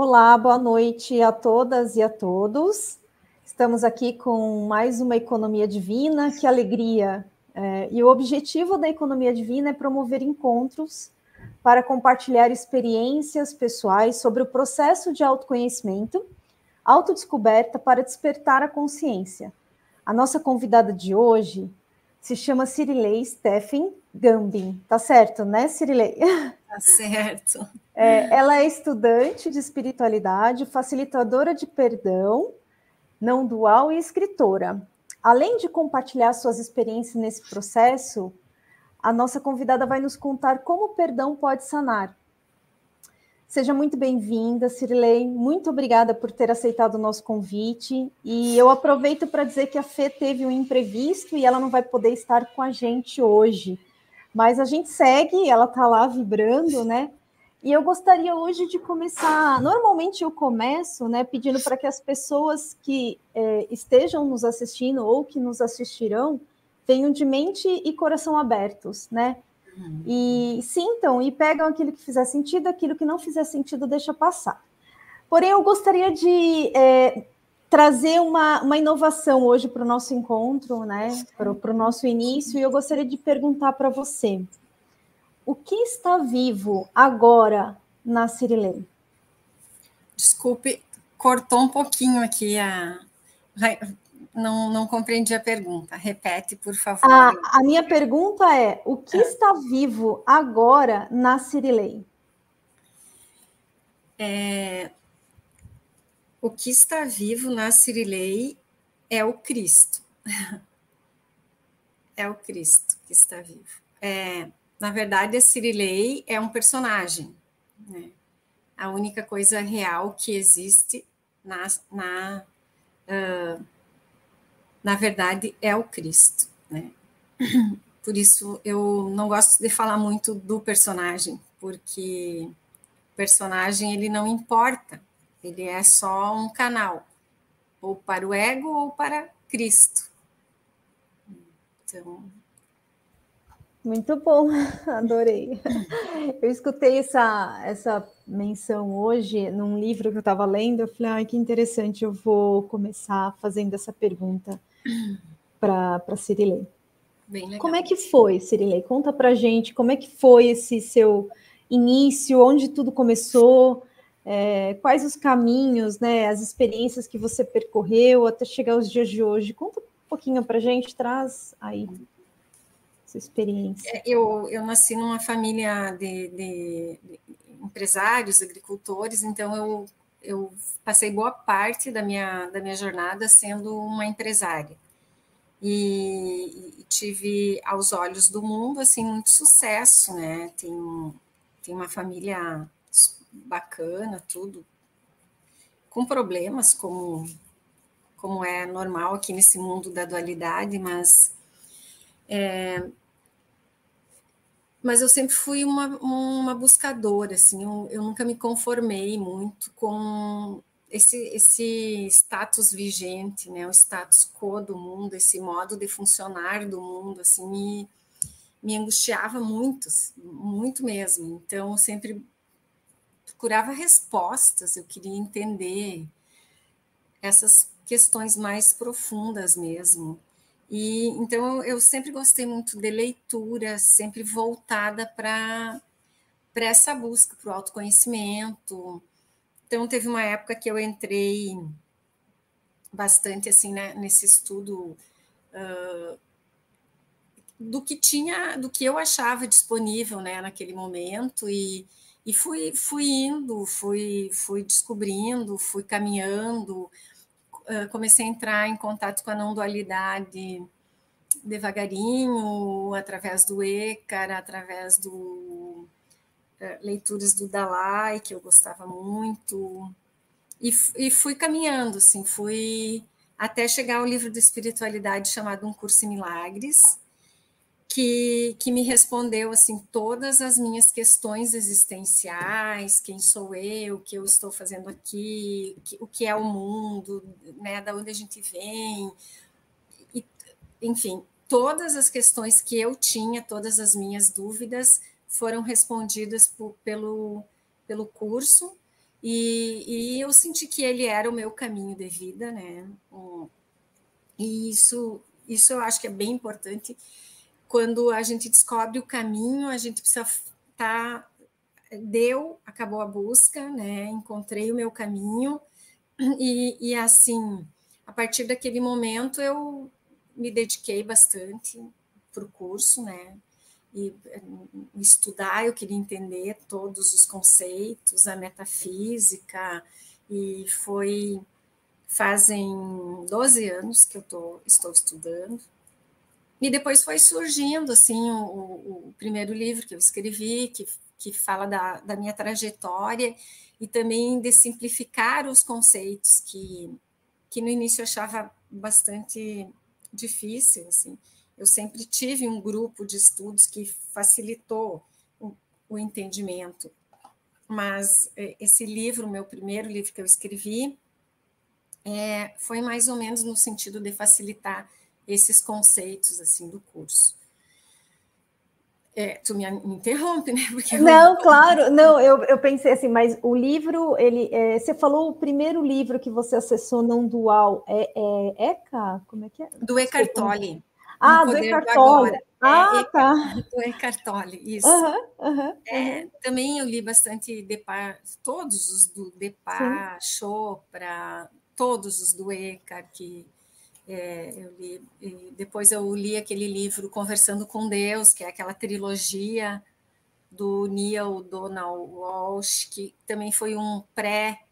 Olá, boa noite a todas e a todos. Estamos aqui com mais uma Economia Divina, que alegria! É, e o objetivo da Economia Divina é promover encontros para compartilhar experiências pessoais sobre o processo de autoconhecimento, autodescoberta para despertar a consciência. A nossa convidada de hoje se chama Cirilei Steffen Gambin. Tá certo, né, Cirilei? Tá certo. É, ela é estudante de espiritualidade, facilitadora de perdão não dual e escritora. Além de compartilhar suas experiências nesse processo, a nossa convidada vai nos contar como o perdão pode sanar. Seja muito bem-vinda, Cirilei. Muito obrigada por ter aceitado o nosso convite. E eu aproveito para dizer que a Fê teve um imprevisto e ela não vai poder estar com a gente hoje. Mas a gente segue, ela está lá vibrando, né? E eu gostaria hoje de começar. Normalmente eu começo, né, pedindo para que as pessoas que é, estejam nos assistindo ou que nos assistirão venham de mente e coração abertos, né? E sintam e pegam aquilo que fizer sentido, aquilo que não fizer sentido, deixa passar. Porém, eu gostaria de é, trazer uma, uma inovação hoje para o nosso encontro, né? Para o nosso início, e eu gostaria de perguntar para você: o que está vivo agora na Cirilei? Desculpe, cortou um pouquinho aqui a não, não compreendi a pergunta. Repete, por favor. A, a minha pergunta é: o que é. está vivo agora na Cirilei? É, o que está vivo na Cirilei é o Cristo. é o Cristo que está vivo. É, na verdade, a Cirilei é um personagem. Né? A única coisa real que existe na, na uh, na verdade, é o Cristo. Né? Por isso, eu não gosto de falar muito do personagem, porque o personagem ele não importa, ele é só um canal, ou para o ego ou para Cristo. Então. Muito bom, adorei. Eu escutei essa, essa menção hoje num livro que eu estava lendo. Eu falei, ah, que interessante, eu vou começar fazendo essa pergunta para Cirilei. Como é que foi, Cirilei? Conta para gente como é que foi esse seu início, onde tudo começou, é, quais os caminhos, né, as experiências que você percorreu até chegar aos dias de hoje. Conta um pouquinho para gente, traz aí essa experiência. É, eu, eu nasci numa família de, de, de empresários, agricultores, então eu eu passei boa parte da minha, da minha jornada sendo uma empresária. E, e, tive, aos olhos do mundo, assim, muito sucesso, né? Tenho, tenho uma família bacana, tudo, com problemas, como, como é normal aqui nesse mundo da dualidade, mas é, mas eu sempre fui uma, uma buscadora, assim, eu, eu nunca me conformei muito com esse, esse status vigente, né, o status quo do mundo, esse modo de funcionar do mundo, assim, me, me angustiava muito, muito mesmo. Então, eu sempre procurava respostas, eu queria entender essas questões mais profundas mesmo. E então eu sempre gostei muito de leitura, sempre voltada para para essa busca, para o autoconhecimento. Então teve uma época que eu entrei bastante assim né, nesse estudo uh, do que tinha, do que eu achava disponível né, naquele momento e, e fui, fui indo, fui, fui descobrindo, fui caminhando, comecei a entrar em contato com a não dualidade devagarinho, através do Ekar, através do leituras do Dalai, que eu gostava muito, e, e fui caminhando, assim, fui até chegar ao livro de espiritualidade chamado Um Curso em Milagres, que, que me respondeu assim todas as minhas questões existenciais, quem sou eu, o que eu estou fazendo aqui, o que é o mundo, né, da onde a gente vem, e, enfim, todas as questões que eu tinha, todas as minhas dúvidas foram respondidas por, pelo, pelo curso E, e, eu senti que ele era o meu caminho de vida, né? E isso, isso eu acho que é bem importante. Quando a gente descobre o caminho, a gente precisa estar. Tá, deu, acabou a busca, né? Encontrei o meu caminho, e, e assim, a partir daquele momento eu me dediquei bastante para o curso, né? E eh, estudar, eu queria entender todos os conceitos, a metafísica, e foi fazem 12 anos que eu tô, estou estudando. E depois foi surgindo assim o, o, primeiro livro que eu escrevi, que, que fala da, da minha trajetória e também de simplificar os conceitos que, que no início eu achava bastante difícil. Assim. Eu sempre tive um grupo de estudos que facilitou o, o entendimento, mas é, esse livro, meu primeiro livro que eu escrevi, é, foi mais ou menos no sentido de facilitar esses conceitos assim do curso. É, tu me, interrompe, né? Porque não, eu... claro, não, eu, eu pensei assim, mas o livro, ele, é, você falou o primeiro livro que você acessou não dual, é, é ECA? Como é que é? Do Eckhart Tolle. Ah, do Eckhart Tolle. É, ah, é, tá. Do Eckhart Tolle, isso. Uhum, uhum, é, uhum. Também eu li bastante Depar, todos os do Depar, Chopra, todos os do Eckhart, que é, eu li, depois eu li aquele livro Conversando com Deus, que é aquela trilogia do Neil Donald Walsh, que também foi um pré,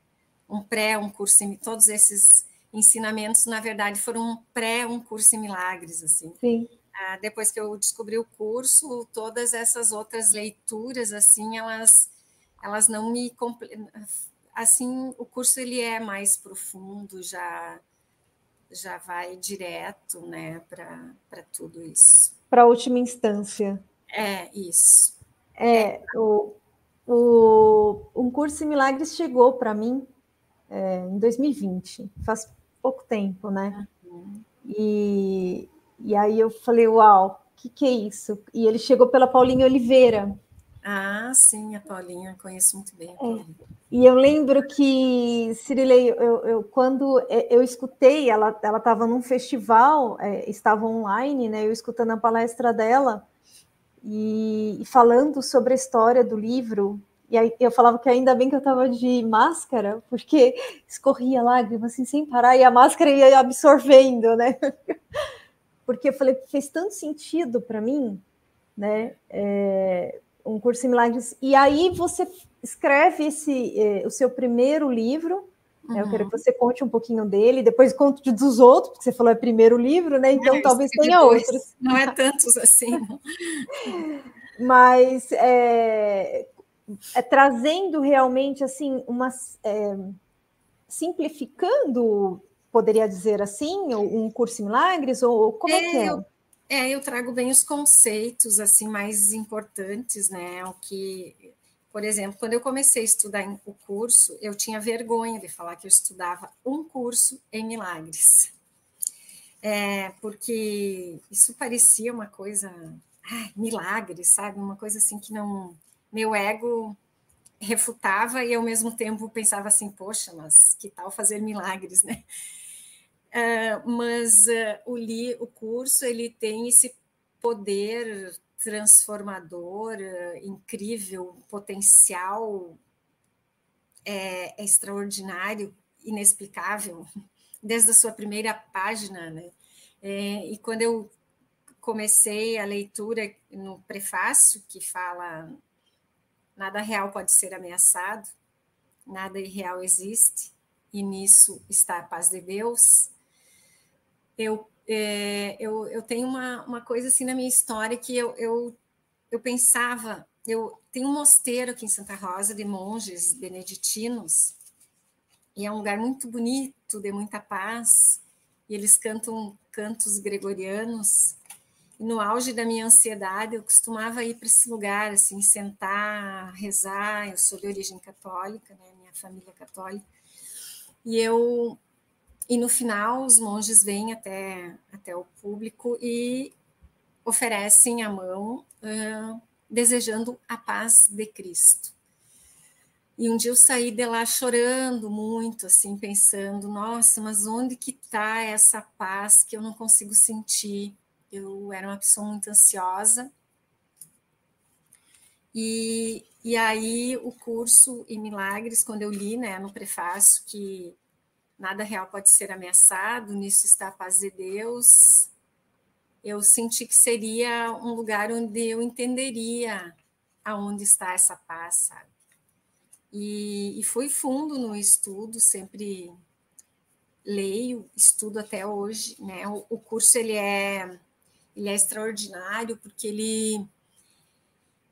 um pré, um curso em todos esses ensinamentos, na verdade, foram um pré, um curso em milagres, assim. Sim. Ah, depois que eu descobri o curso, todas essas outras leituras, assim, elas, elas não me assim, o curso ele é mais profundo, já já vai direto né, para tudo isso. Para a última instância. É, isso. É, o, o, um curso em milagres chegou para mim é, em 2020, faz pouco tempo, né? Uhum. E, e aí eu falei, uau, o que, que é isso? E ele chegou pela Paulinha Oliveira. Ah, sim, a Paulinha, conheço muito bem a é. Paulinha. É. E eu lembro que, Cirilei, eu, eu, quando eu escutei, ela estava num festival, é, estava online, né? Eu escutando a palestra dela e, e, falando sobre a história do livro. E aí eu falava que ainda bem que eu estava de máscara, porque escorria lágrimas assim sem parar e a máscara ia absorvendo, né? Porque eu falei, fez tanto sentido para mim, né? É, um curso em milagres. E aí você escreve esse, eh, o seu primeiro livro. Uhum. Eu quero que você conte um pouquinho dele, depois conte dos outros, porque você falou é primeiro livro, né? Então é, talvez tenha depois. outros. Não é tantos assim. Mas é, é, trazendo realmente assim uma é, simplificando, poderia dizer assim, um curso em milagres ou como é, que é? Eu, é, eu trago bem os conceitos assim mais importantes, né? O que por exemplo, quando eu comecei a estudar o curso, eu tinha vergonha de falar que eu estudava um curso em milagres. É, porque isso parecia uma coisa, ai, milagre, sabe? Uma coisa assim que não. Meu ego refutava e ao mesmo tempo pensava assim, poxa, mas que tal fazer milagres, né? Uh, mas uh, o, li, o curso ele tem esse poder transformador, incrível, potencial é, é extraordinário, inexplicável, desde a sua primeira página, né? É, e quando eu comecei a leitura no prefácio, que fala nada real pode ser ameaçado, nada irreal existe, e nisso está a paz de Deus, eu é, eu, eu tenho uma, uma coisa assim na minha história que eu, eu, eu pensava, eu tenho um mosteiro aqui em Santa Rosa de monges beneditinos, e é um lugar muito bonito, de muita paz, e eles cantam cantos gregorianos, e no auge da minha ansiedade, eu costumava ir para esse lugar, assim, sentar, rezar. Eu sou de origem católica, né? Minha família é católica. E eu e no final, os monges vêm até, até o público e oferecem a mão, uh, desejando a paz de Cristo. E um dia eu saí de lá chorando muito, assim, pensando, nossa, mas onde que está essa paz que eu não consigo sentir? Eu era uma pessoa muito ansiosa. E, e aí o curso em Milagres, quando eu li, né, no prefácio que nada real pode ser ameaçado, nisso está a paz de Deus, eu senti que seria um lugar onde eu entenderia aonde está essa paz, sabe? E, e fui fundo no estudo, sempre leio, estudo até hoje, né? O, o curso ele é ele é extraordinário porque ele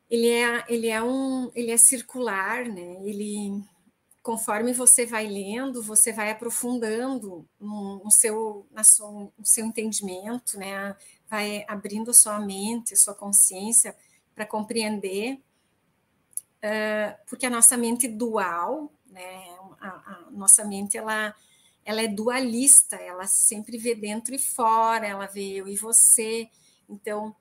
ele é ele é um ele é circular, né? Ele conforme você vai lendo, você vai aprofundando no, seu na sua, no seu entendimento, né? Vai abrindo a sua mente, a sua consciência para compreender uh, porque a nossa mente dual, né, a, a, nossa mente ela, ela é dualista, ela sempre vê dentro e fora, ela vê eu e você. Então,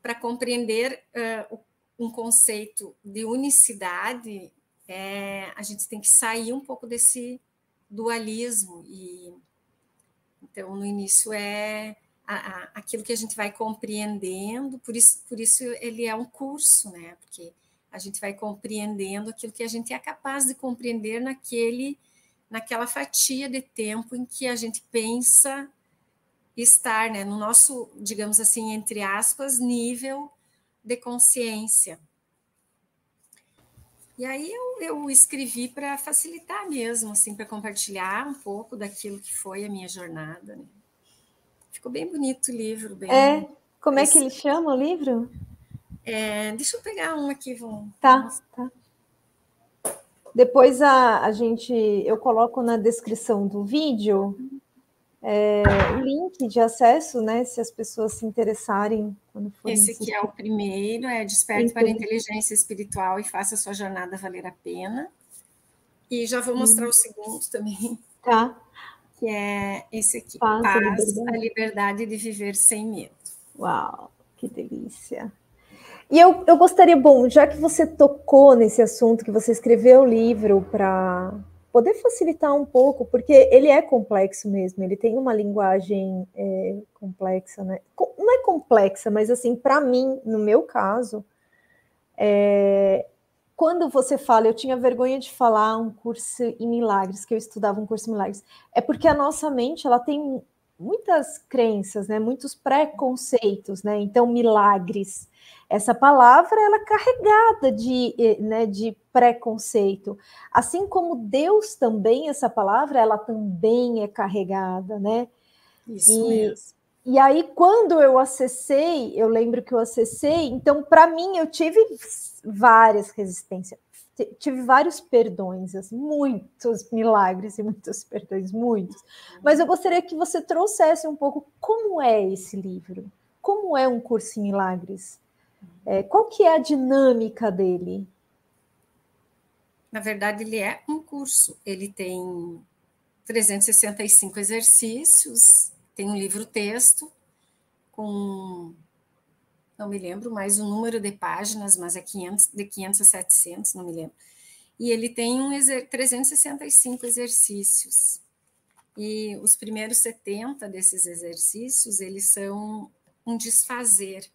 para compreender uh, um conceito de unicidade, é, a gente tem que sair um pouco desse dualismo e então no início é a, a, aquilo que a gente vai compreendendo, por isso, por isso ele é um curso, né? Porque a gente vai compreendendo aquilo que a gente é capaz de compreender naquele, naquela fatia de tempo em que a gente pensa estar, né, no nosso, digamos assim, entre aspas, nível de consciência. E aí eu, eu escrevi para facilitar mesmo, assim, para compartilhar um pouco daquilo que foi a minha jornada. Né? Ficou bem bonito o livro. Bem, é, como é que ele chama o livro? É, deixa eu pegar um aqui, vamos. Tá, tá. Depois a, a gente, eu coloco na descrição do vídeo é, o link de acesso, né? Se as pessoas se interessarem quando for. Esse aqui é o primeiro, é Desperte para a Inteligência Espiritual e faça a sua jornada valer a pena. E já vou mostrar hum. o segundo também. Tá. Que é esse aqui. Paz, Paz a, liberdade. a liberdade de viver sem medo. Uau, que delícia. E eu, eu gostaria, bom, já que você tocou nesse assunto, que você escreveu o livro para poder facilitar um pouco, porque ele é complexo mesmo, ele tem uma linguagem é, complexa, né? Não é complexa, mas assim, para mim, no meu caso, é, quando você fala, eu tinha vergonha de falar um curso em milagres, que eu estudava um curso em milagres, é porque a nossa mente, ela tem muitas crenças, né? Muitos preconceitos, né? Então, milagres essa palavra ela é carregada de, eh, né, de preconceito. Assim como Deus também, essa palavra, ela também é carregada, né? Isso e, mesmo. E aí, quando eu acessei, eu lembro que eu acessei, então, para mim, eu tive várias resistências, tive vários perdões, assim, muitos milagres e muitos perdões, muitos. Mas eu gostaria que você trouxesse um pouco como é esse livro, como é um curso em milagres. É, qual que é a dinâmica dele? Na verdade, ele é um curso. Ele tem 365 exercícios, tem um livro-texto com, não me lembro mais o número de páginas, mas é 500, de 500 a 700, não me lembro. E ele tem um 365 exercícios. E os primeiros 70 desses exercícios, eles são um desfazer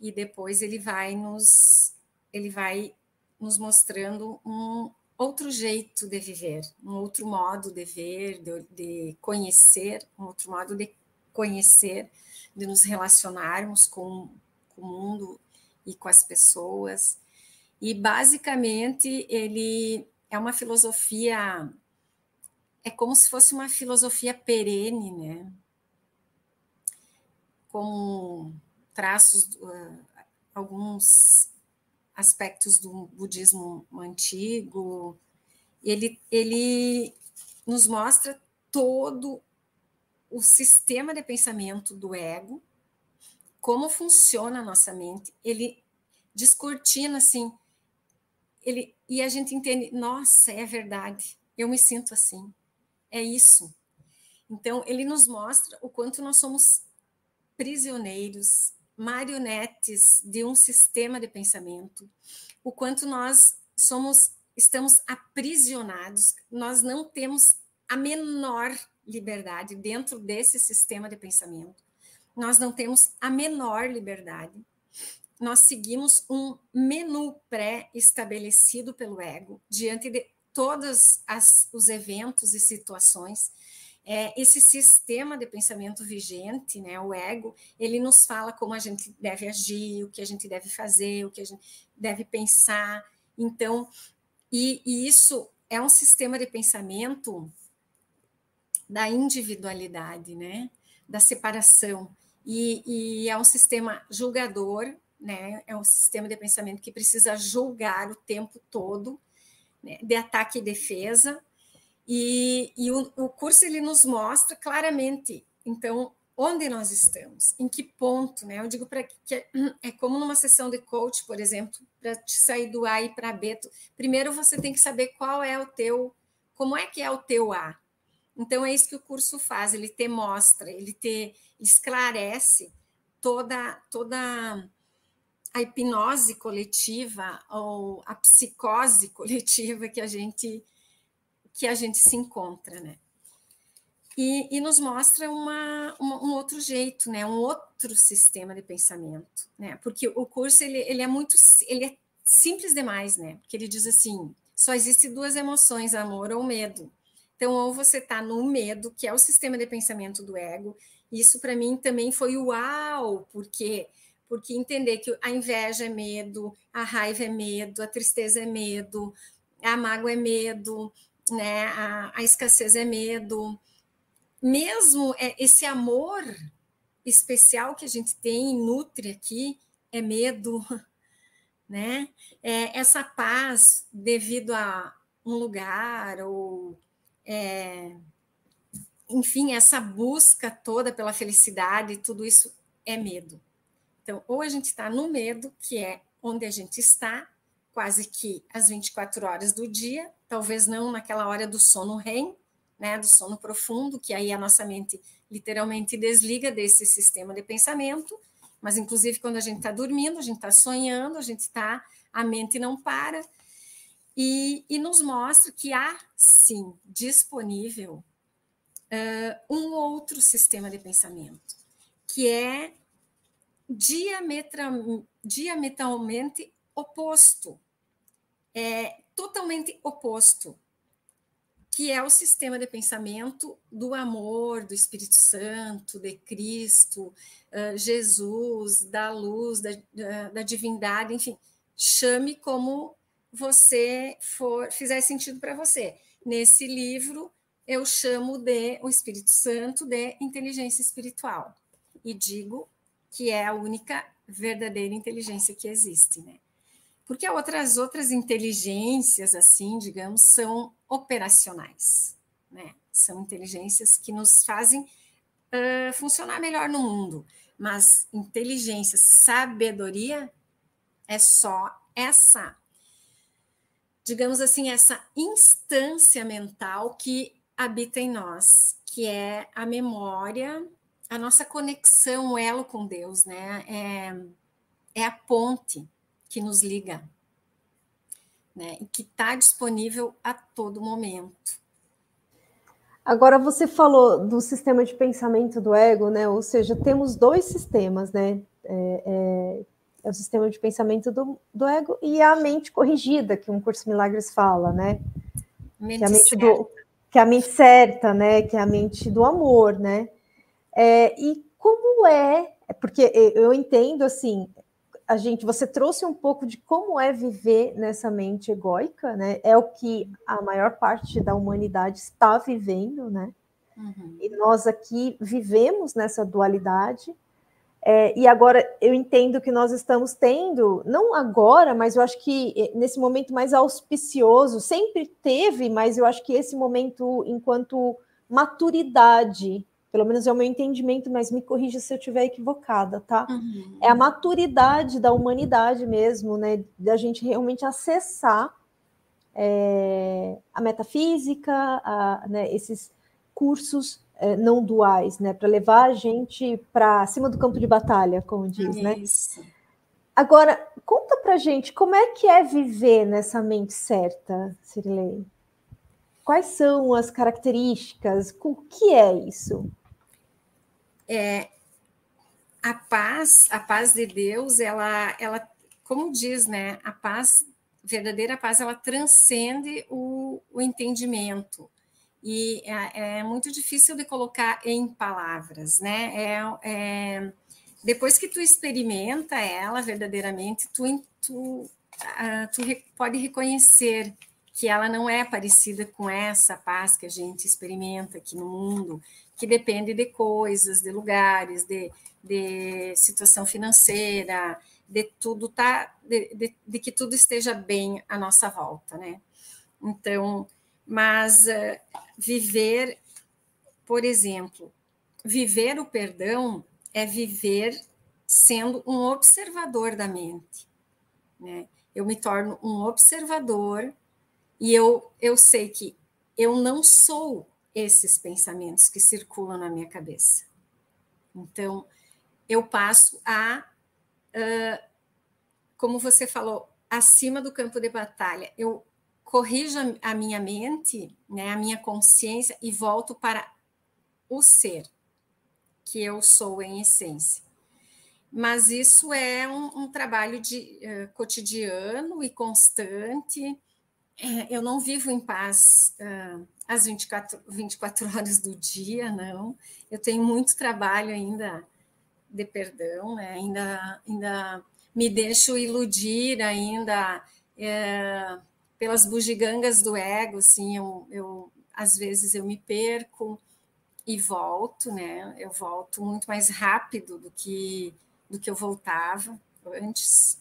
e depois ele vai nos ele vai nos mostrando um outro jeito de viver, um outro modo de ver, de, de conhecer, um outro modo de conhecer, de nos relacionarmos com, com o mundo e com as pessoas. E basicamente ele é uma filosofia é como se fosse uma filosofia perene, né? Como traços, uh, alguns aspectos do budismo antigo. Ele, ele nos mostra todo o sistema de pensamento do ego, como funciona a nossa mente. Ele descortina assim, ele e a gente entende, nossa, é verdade. Eu me sinto assim. É isso. Então, ele nos mostra o quanto nós somos prisioneiros marionetes de um sistema de pensamento, o quanto nós somos estamos aprisionados, nós não temos a menor liberdade dentro desse sistema de pensamento. Nós não temos a menor liberdade. Nós seguimos um menu pré-estabelecido pelo ego diante de todos as, os eventos e situações. É, esse sistema de pensamento vigente, né, o ego, ele nos fala como a gente deve agir, o que a gente deve fazer, o que a gente deve pensar. Então, e, e isso é um sistema de pensamento da individualidade, né? da separação. E, e, é um sistema julgador, né? é um sistema de pensamento que precisa julgar o tempo todo, né? de ataque e defesa. E, e o, o curso ele nos mostra claramente, então, onde nós estamos, em que ponto, né? Eu digo para que é, é, como numa sessão de coach, por exemplo, para te sair do A e para B. Primeiro você tem que saber qual é o teu, como é que é o teu A, então, é isso que o curso faz, ele te mostra, ele te esclarece toda, toda a hipnose coletiva ou a psicose coletiva que a gente que a gente se encontra, né? E, e nos mostra uma, uma, um outro jeito, né? Um outro sistema de pensamento, né? Porque o curso ele, ele é muito ele é simples demais, né? Porque ele diz assim: só existe duas emoções, amor ou medo. Então, ou você está no medo, que é o sistema de pensamento do ego. Isso para mim também foi uau, porque porque entender que a inveja é medo, a raiva é medo, a tristeza é medo, a mágoa é medo, né? A, a escassez é medo. Mesmo é, esse amor especial que a gente tem e nutre aqui é medo, né? É essa paz devido a um lugar ou é, enfim, essa busca toda pela felicidade, tudo isso é medo. Então, ou a gente está no medo, que é onde a gente está, quase que as 24 horas do dia, talvez não naquela hora do sono REM, né, do sono profundo, que aí a nossa mente literalmente desliga desse sistema de pensamento, mas inclusive quando a gente está dormindo, a gente está sonhando, a gente está, a mente não para, e, e nos mostra que há, sim, disponível uh, um outro sistema de pensamento, que é diametra, diametralmente oposto, é totalmente oposto, que é o sistema de pensamento do amor, do Espírito Santo, de Cristo, uh, Jesus, da luz, da, da, da divindade, enfim, chame como você for fizer sentido para você. Nesse livro, eu chamo de o Espírito Santo de inteligência espiritual e digo que é a única verdadeira inteligência que existe, né? Porque outras outras inteligências assim, digamos, são operacionais, né? São inteligências que nos fazem uh, funcionar melhor no mundo, mas inteligência, sabedoria é só essa digamos assim, essa instância mental que habita em nós, que é a memória, a nossa conexão, o elo com Deus, né? É, é a ponte que nos liga, né? E que está disponível a todo momento. Agora você falou do sistema de pensamento do ego, né? Ou seja, temos dois sistemas, né? É, é, é o sistema de pensamento do, do ego e a mente corrigida, que um curso Milagres fala, né? Mente que, é a mente do, que é a mente certa, né? Que é a mente do amor, né? É, e como é, porque eu entendo assim, a gente, você trouxe um pouco de como é viver nessa mente egóica, né? É o que a maior parte da humanidade está vivendo, né? Uhum. E nós aqui vivemos nessa dualidade. É, e agora eu entendo que nós estamos tendo, não agora, mas eu acho que é, nesse momento mais auspicioso, sempre teve, mas eu acho que esse momento, enquanto maturidade, pelo menos é o meu entendimento, mas me corrija se eu estiver equivocada, tá? Uhum. É a maturidade da humanidade mesmo, né? Da gente realmente acessar é, a metafísica, a, né, esses cursos é, não duais, né, para levar a gente para cima do campo de batalha, como diz, é né? Isso. Agora, conta pra gente como é que é viver nessa mente certa, Cirilei? Quais são as características? O que é isso? É, a paz, a paz de Deus, ela, ela, como diz, né? A paz, verdadeira paz, ela transcende o, o entendimento. E é, é, muito difícil de colocar em palavras, né? É, é, depois que tu experimenta ela verdadeiramente, tu, tu, uh, tu pode reconhecer que ela não é parecida com essa paz que a gente experimenta aqui no mundo, que depende de coisas, de lugares, de, de situação financeira, de tudo tá, de, de, de, que tudo esteja bem à nossa volta, né? Então, mas uh, viver, por exemplo, viver o perdão é viver sendo um observador da mente, né? Eu me torno um observador e eu eu sei que eu não sou esses pensamentos que circulam na minha cabeça. Então, eu passo a, uh, como você falou, acima do campo de batalha. Eu corrijo a minha mente, né, a minha consciência e volto para o ser que eu sou em essência. Mas isso é um, um trabalho de uh, cotidiano e constante. É, eu não vivo em paz uh, as 24, 24 horas do dia, não. Eu tenho muito trabalho ainda de perdão, né? ainda, ainda me deixo iludir ainda é, pelas bugigangas do ego, assim, eu, eu, às vezes eu me perco, e volto, né? Eu volto muito mais rápido do que do que eu voltava antes.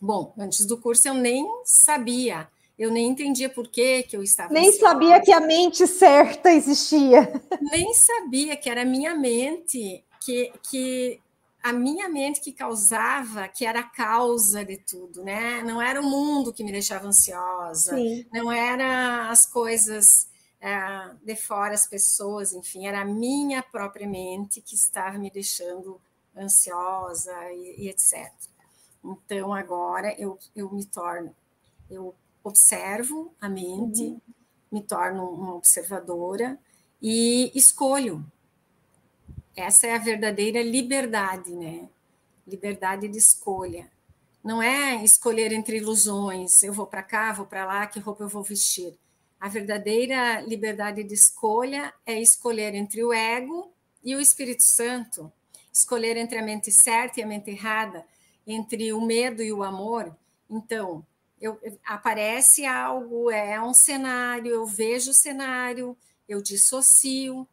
Bom, antes do curso eu nem sabia, eu nem entendia por que, que eu estava. Nem sabia que a mente certa existia. Nem sabia que era a minha mente, que, que a minha mente que causava, que era a causa de tudo, né? Não era o mundo que me deixava ansiosa, Sim. não era as coisas é, de fora as pessoas, enfim, era a minha própria mente que estava me deixando ansiosa e, e etc. Então, agora eu, eu me torno, eu observo a mente, uhum. me torno uma observadora e escolho. Essa é a verdadeira liberdade, né? Liberdade de escolha. Não é escolher entre ilusões, eu vou para cá, vou para lá, que roupa eu vou vestir a verdadeira liberdade de escolha é escolher entre o ego e o Espírito Santo, escolher entre a mente certa e a mente errada, entre o medo e o amor. Então, eu, aparece algo, é um cenário, eu vejo o cenário, eu dissocio,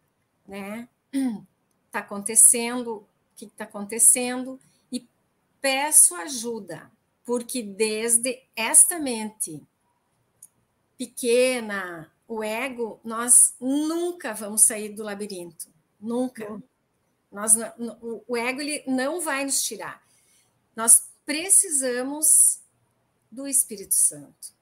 né? Está acontecendo, o que está acontecendo, e peço ajuda, porque desde esta mente pequena, o ego, nós nunca vamos sair do labirinto. Nunca. Nós, o ego ele não vai nos tirar. Nós precisamos do Espírito Santo,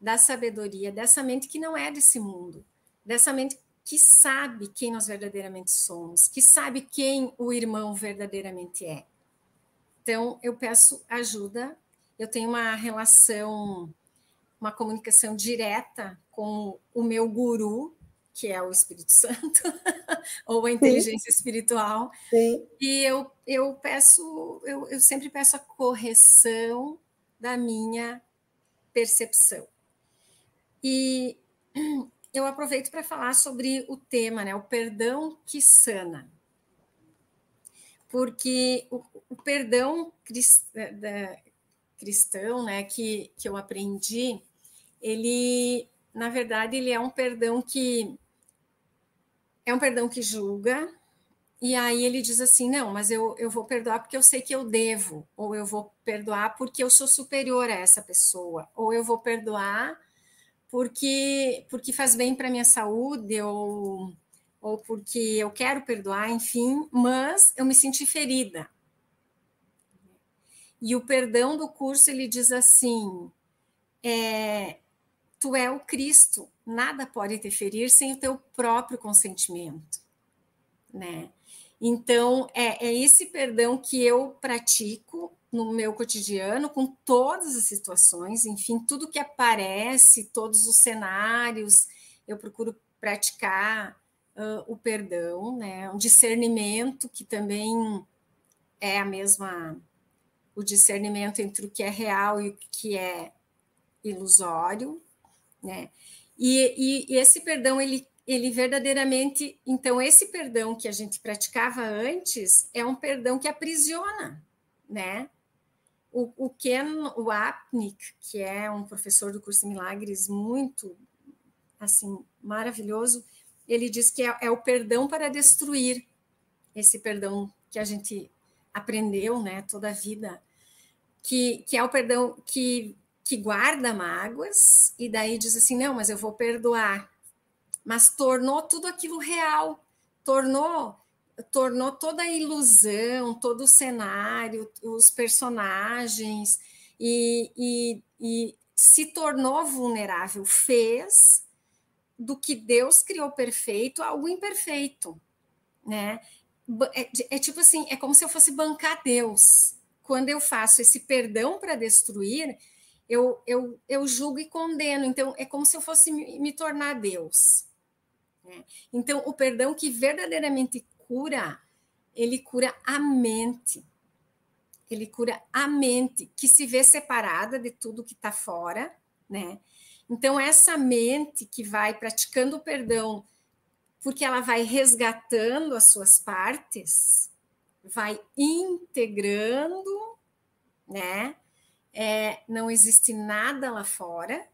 da sabedoria, dessa mente que não é desse mundo, dessa mente que sabe quem nós verdadeiramente somos, que sabe quem o irmão verdadeiramente é. Então, eu peço ajuda. Eu tenho uma relação uma comunicação direta com o meu guru, que é o Espírito Santo, ou a inteligência Sim. espiritual. Sim. E eu, eu peço, eu, eu sempre peço a correção da minha percepção. E eu aproveito para falar sobre o tema, né, o perdão que sana. Porque o, o perdão cristão, né, que, que eu aprendi, ele, na verdade, ele é um perdão que é um perdão que julga, e aí ele diz assim: não, mas eu, eu vou perdoar porque eu sei que eu devo, ou eu vou perdoar porque eu sou superior a essa pessoa, ou eu vou perdoar porque, porque faz bem para minha saúde, ou, ou porque eu quero perdoar, enfim, mas eu me senti ferida. E o perdão do curso ele diz assim: é, tu é o Cristo, nada pode te ferir sem o teu próprio consentimento, né? Então, é, é esse perdão que eu pratico no meu cotidiano, com todas as situações, enfim, tudo que aparece, todos os cenários, eu procuro praticar uh, o perdão, né? Um discernimento que também é a mesma o discernimento entre o que é real e o que é ilusório, né? E, e, e esse perdão ele ele verdadeiramente, então esse perdão que a gente praticava antes é um perdão que aprisiona, né? O, o Ken Wapnick, que é um professor do curso de milagres muito assim maravilhoso, ele diz que é, é, o perdão para destruir, esse perdão que a gente aprendeu, né, toda a vida, que, que é o perdão que, que guarda mágoas, e daí diz assim, não, mas eu vou perdoar, mas tornou tudo aquilo real, tornou tornou toda a ilusão, todo o cenário, os personagens, e, e, e se tornou vulnerável, fez do que Deus criou perfeito algo imperfeito, né? É, é, tipo assim, é como se eu fosse bancar Deus. Quando eu faço esse perdão para destruir, eu, eu, eu julgo e condeno. Então, é como se eu fosse me, me tornar Deus. Né? Então, o perdão que verdadeiramente cura, ele cura a mente. Ele cura a mente, que se vê separada de tudo que está fora, né? Então, essa mente que vai praticando o perdão, porque ela vai resgatando as suas partes, vai integrando, né? É, não existe nada lá fora.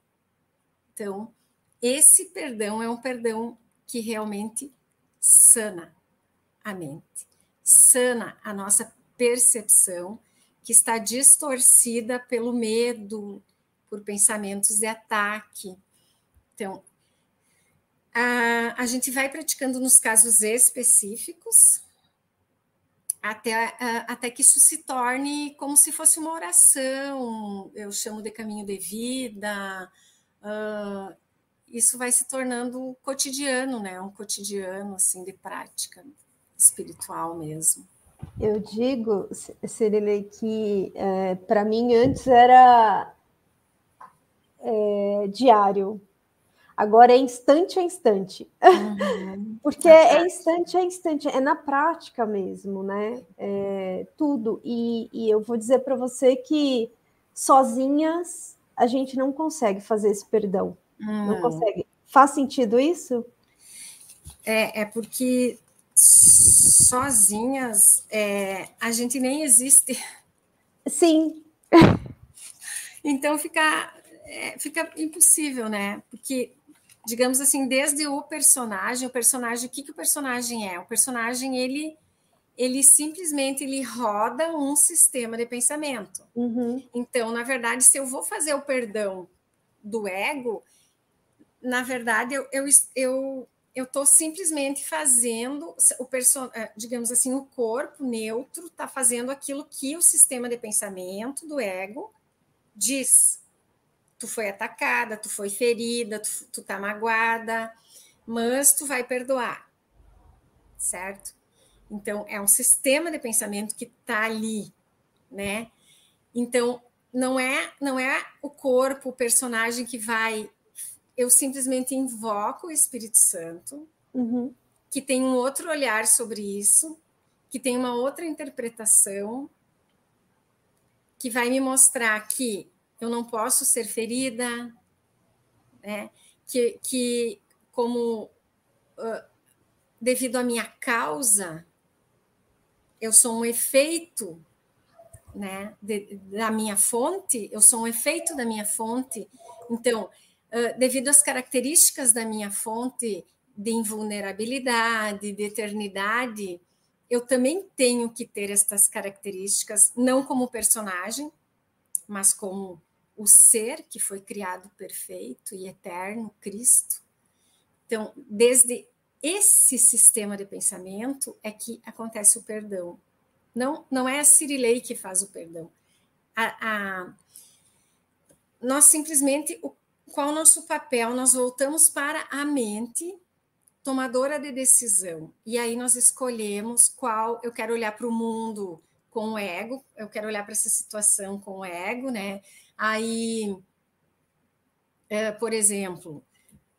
Então, esse perdão é um perdão que realmente sana a mente, sana a nossa percepção, que está distorcida pelo medo, por pensamentos de ataque. Então, a, a gente vai praticando nos casos específicos, até, até que isso se torne como se fosse uma oração, eu chamo de caminho de vida. Uh, isso vai se tornando cotidiano, né? Um cotidiano assim de prática espiritual mesmo. Eu digo, Cirilei, que é, para mim antes era é, diário. Agora é instante a instante. Uhum. Porque é instante a instante, é na prática mesmo, né? É, tudo. E, e eu vou dizer para você que sozinhas a gente não consegue fazer esse perdão. Uhum. Não consegue. Faz sentido isso? É, é porque sozinhas é, a gente nem existe. Sim. Então fica é, fica impossível, né? Porque, digamos assim, desde o personagem, o personagem, o que, que o personagem é? O personagem, ele ele simplesmente ele roda um sistema de pensamento. Uhum. Então, na verdade, se eu vou fazer o perdão do ego, na verdade, eu, eu, eu eu estou simplesmente fazendo o. É, digamos assim, o corpo neutro está fazendo aquilo que o sistema de pensamento do ego diz tu foi atacada, tu foi ferida, tu, tu tá magoada, mas tu vai perdoar, certo? Então, é um sistema de pensamento que tá ali, né? Então, não é, não é o corpo, o personagem que vai. Eu simplesmente invoco o Espírito Santo, uhum. que tem um outro olhar sobre isso, que tem uma outra interpretação, que vai me mostrar que eu não posso ser ferida, né? que, que como uh, devido à minha causa, eu sou um efeito né, de, da minha fonte, eu sou um efeito da minha fonte. Então, devido às características da minha fonte de invulnerabilidade, de eternidade, eu também tenho que ter estas características, não como personagem, mas como o ser que foi criado perfeito e eterno, Cristo. Então, desde esse sistema de pensamento é que acontece o perdão. Não, não é a Cirilei que faz o perdão. A, a, nós simplesmente, o, qual o nosso papel? Nós voltamos para a mente tomadora de decisão. E aí nós escolhemos qual eu quero olhar para o mundo com o ego, eu quero olhar para essa situação com o ego, né? Aí, é, por exemplo,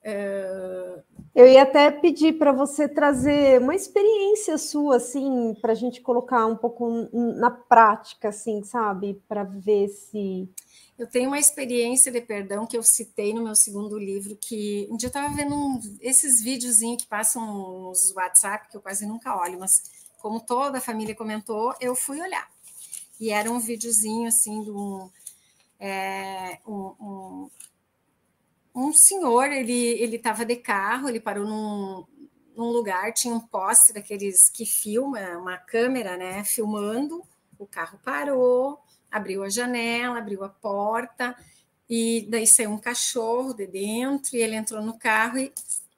é... eu ia até pedir para você trazer uma experiência sua, assim, para a gente colocar um pouco na prática, assim, sabe, para ver se eu tenho uma experiência de perdão que eu citei no meu segundo livro, que um dia eu estava vendo um, esses videozinhos que passam nos WhatsApp, que eu quase nunca olho, mas como toda a família comentou, eu fui olhar. E era um videozinho assim de um, é, um, um, um, senhor, ele estava de carro, ele parou num, num lugar, tinha um poste daqueles que filma, uma câmera, né, filmando, o carro parou, abriu a janela, abriu a porta, e daí saiu um cachorro de dentro, e ele entrou no carro e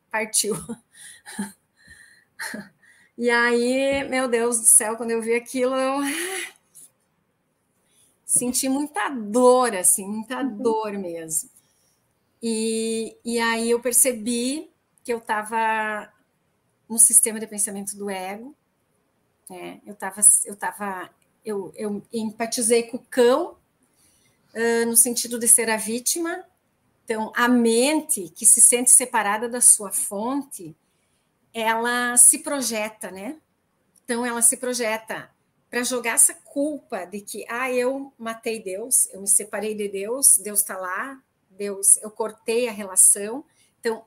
partiu. E aí, meu Deus do céu, quando eu vi aquilo, eu senti muita dor, assim, muita uhum. dor mesmo. E, e aí eu percebi que eu estava no sistema de pensamento do ego, né? Eu estava eu tava eu, eu empatizei com o cão, uh, no sentido de ser a vítima. Então, a mente que se sente separada da sua fonte, ela se projeta, né? Então, ela se projeta para jogar essa culpa de que, ah, eu matei Deus, eu me separei de Deus, Deus está lá, Deus, eu cortei a relação. Então,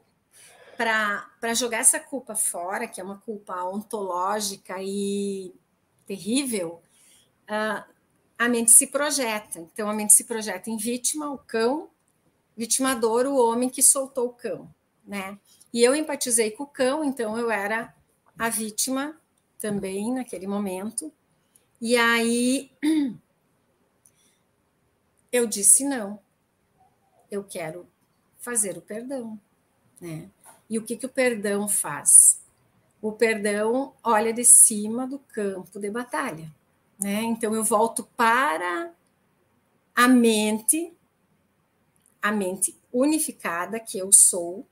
para jogar essa culpa fora, que é uma culpa ontológica e terrível, a mente se projeta. Então, a mente se projeta em vítima, o cão, vitimador, o homem que soltou o cão, né? E eu empatizei com o cão, então eu era a vítima também naquele momento. E aí eu disse não. Eu quero fazer o perdão, né? E o que que o perdão faz? O perdão olha de cima do campo de batalha. Né? Então eu volto para a mente, a mente unificada que eu sou,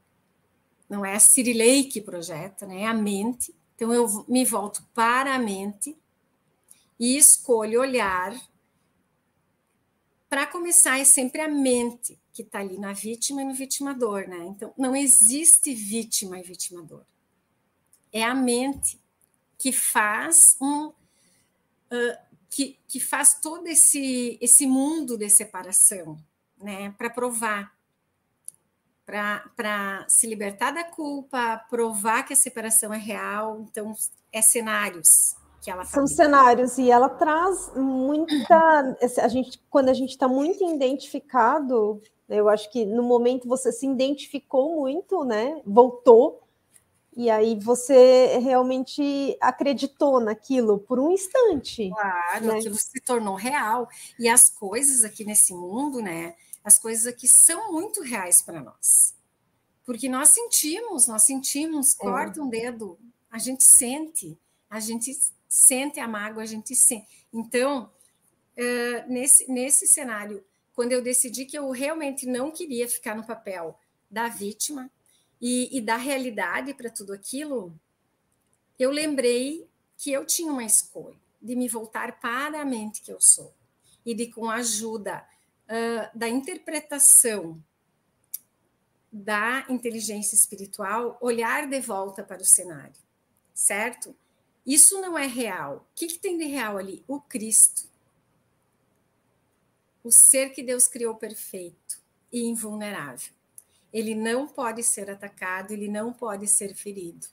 não é a Cirilei que projeta, né? é a mente. Então eu me volto para a mente e escolho olhar. Para começar, é sempre a mente que está ali na vítima e no vitimador, né? Então, não existe vítima e vitimador. É a mente que faz um que, que faz todo esse, esse mundo de separação, né? Para provar, para se libertar da culpa, provar que a separação é real. Então, é cenários que ela São cenários, e ela traz muita. A gente, quando a gente está muito identificado, eu acho que no momento você se identificou muito, né? Voltou e aí você realmente acreditou naquilo por um instante. Claro, né? aquilo se tornou real. E as coisas aqui nesse mundo, né? As coisas aqui são muito reais para nós. Porque nós sentimos, nós sentimos, é. corta um dedo, a gente sente, a gente sente a mágoa, a gente sente. Então, uh, nesse, nesse cenário, quando eu decidi que eu realmente não queria ficar no papel da vítima, e, e dar realidade para tudo aquilo, eu lembrei que eu tinha uma escolha de me voltar para a mente que eu sou e de, com a ajuda uh, da interpretação da inteligência espiritual, olhar de volta para o cenário, certo? Isso não é real. O que, que tem de real ali? O Cristo. O ser que Deus criou perfeito e invulnerável ele não pode ser atacado, ele não pode ser ferido.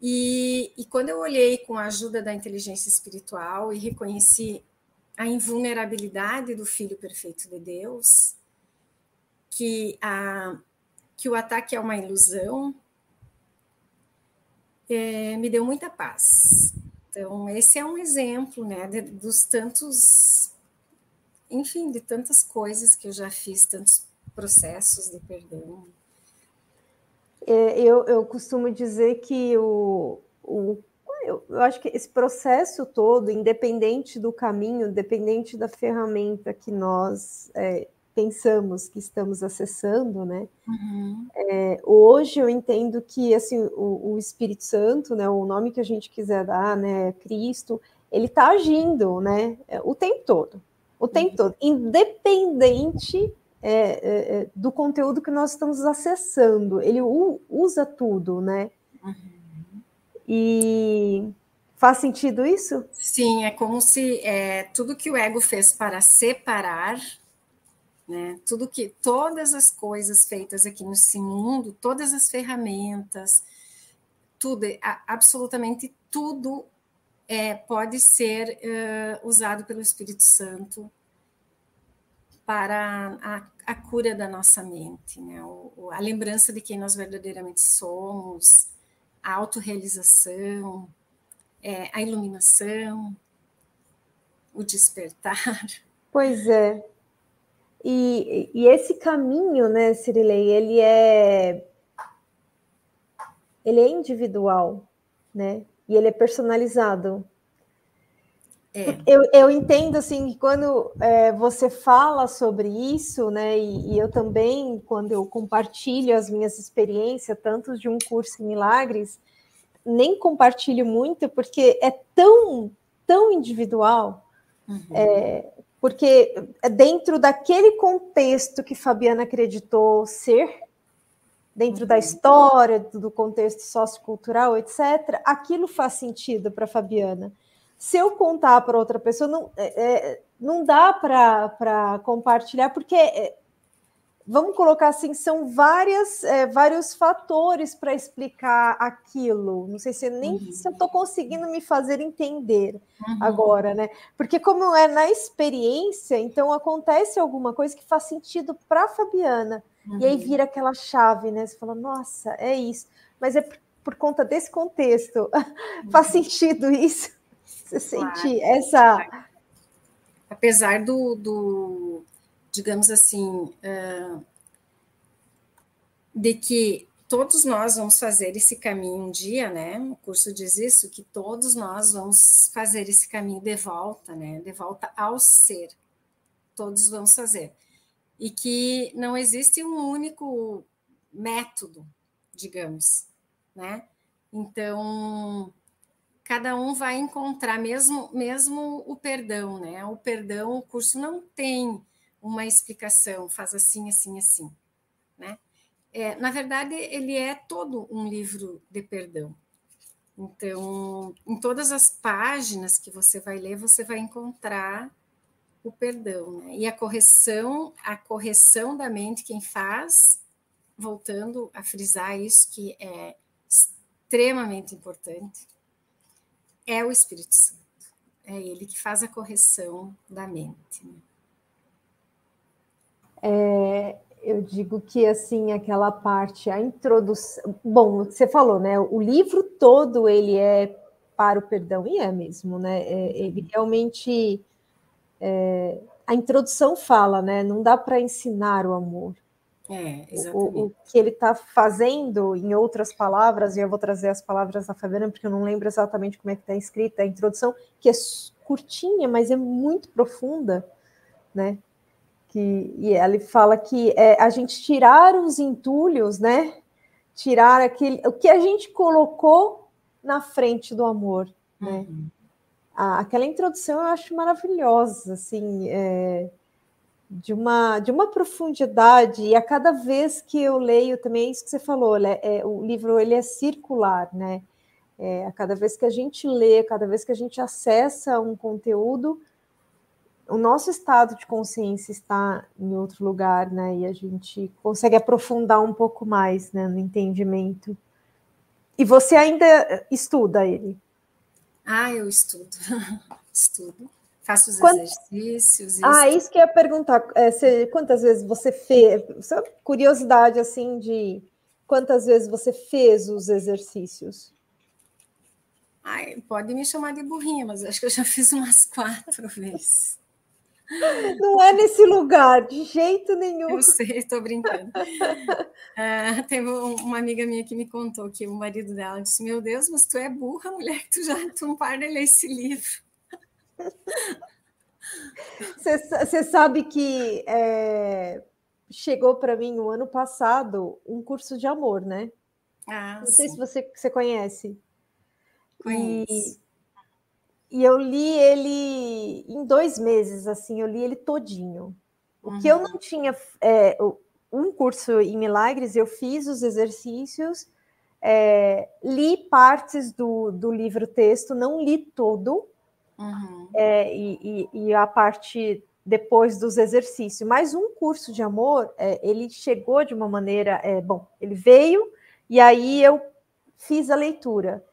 E, e quando eu olhei com a ajuda da inteligência espiritual e reconheci a invulnerabilidade do Filho Perfeito de Deus, que, a, que o ataque é uma ilusão, é, me deu muita paz. Então, esse é um exemplo né, de, dos tantos, enfim, de tantas coisas que eu já fiz, tantos processos de perdão? É, eu, eu costumo dizer que o, o eu, eu acho que esse processo todo, independente do caminho, independente da ferramenta que nós é, pensamos que estamos acessando, né? Uhum. É, hoje eu entendo que assim o, o, Espírito Santo, né, o nome que a gente quiser dar, né, Cristo, ele está agindo, né, o tempo todo, o tempo uhum. todo, independente é, é, é, do conteúdo que nós estamos acessando, ele usa tudo, né? Uhum. E faz sentido isso? Sim, é como se é, tudo que o ego fez para separar né? Tudo que todas as coisas feitas aqui nesse mundo, todas as ferramentas, tudo, absolutamente tudo é, pode ser uh, usado pelo Espírito Santo para a, a cura da nossa mente, né? O, a lembrança de quem nós verdadeiramente somos, a autorrealização, é, a iluminação, o despertar. Pois é, e, e esse caminho, né, Cirilei, ele é ele é individual, né? E ele é personalizado. É. Eu, eu entendo assim que quando é, você fala sobre isso, né? E, e, eu também, quando eu compartilho as minhas experiências, tanto de um curso em milagres, nem compartilho muito, porque é tão, tão individual. Uhum. É, porque dentro daquele contexto que Fabiana acreditou ser, dentro uhum. da história, do contexto sociocultural, etc., aquilo faz sentido para Fabiana. Se eu contar para outra pessoa, não, é, é não dá para compartilhar, porque é, vamos colocar assim, são várias, é, vários fatores para explicar aquilo. Não sei se nem uhum. se eu estou conseguindo me fazer entender uhum. agora, né? Porque como é na experiência, então acontece alguma coisa que faz sentido para Fabiana. Uhum. E aí uhum. vira aquela chave, né? Você fala, nossa, é isso. Mas é por, por conta desse contexto. faz uhum. sentido isso? Você claro. sente essa. Apesar do, do digamos assim, uh, de que todos nós vamos fazer esse caminho um dia, né? O curso diz isso, que todos nós vamos fazer esse caminho de volta, né? De volta ao ser. Todos vamos fazer. E que não existe um único método, digamos, né? Então, cada um vai encontrar mesmo mesmo o perdão, né? O perdão, o curso não tem uma explicação, faz assim, assim, assim, né? É, na verdade, ele é todo um livro de perdão. Então, em todas as páginas que você vai ler, você vai encontrar o perdão, né? E a correção, a correção da mente, quem faz, voltando a frisar isso que é extremamente importante, é o Espírito Santo. É ele que faz a correção da mente. Né? É, eu digo que assim aquela parte, a introdução. Bom, você falou, né? O livro todo ele é para o perdão e é mesmo, né? É, ele realmente é, a introdução fala, né? Não dá para ensinar o amor. É. O, o que ele está fazendo, em outras palavras, e eu vou trazer as palavras da Fabiana, porque eu não lembro exatamente como é que está escrita a introdução, que é curtinha, mas é muito profunda, né? que e ele fala que é, a gente tirar os entulhos, né? Tirar aquele o que a gente colocou na frente do amor, né? Uhum. A, aquela introdução eu acho maravilhosa, assim, é, de uma de uma profundidade e a cada vez que eu leio também é isso que você falou, é, é, o livro ele é circular, né? É, a cada vez que a gente lê, cada vez que a gente acessa um conteúdo, o nosso estado de consciência está em outro lugar, né? E a gente consegue aprofundar um pouco mais né, no entendimento. E você ainda estuda ele? Ah, eu estudo. estudo. Faço os Quant... exercícios. Ah, isso que eu ia perguntar. É, você, quantas vezes você fez? Só curiosidade, assim, de quantas vezes você fez os exercícios? Ai, pode me chamar de burrinha, mas acho que eu já fiz umas quatro vezes. Não é nesse lugar, de jeito nenhum. Eu sei, estou brincando. Uh, teve uma amiga minha que me contou que o marido dela disse: Meu Deus, mas tu é burra, mulher, que tu já tu não para de ler esse livro. Você sabe que é, chegou para mim o ano passado um curso de amor, né? Ah, Não sei sim. se você, você conhece. Conheço. E, e eu li ele em dois meses, assim, eu li ele todinho. O uhum. que eu uhum. não tinha é, um curso em milagres, eu fiz os exercícios, é, li partes do, do livro texto, não li todo, uhum. é, e, e, e, a parte depois dos exercícios. Mas um curso de amor, é, ele chegou de uma maneira, é, bom, ele veio e aí eu fiz a leitura.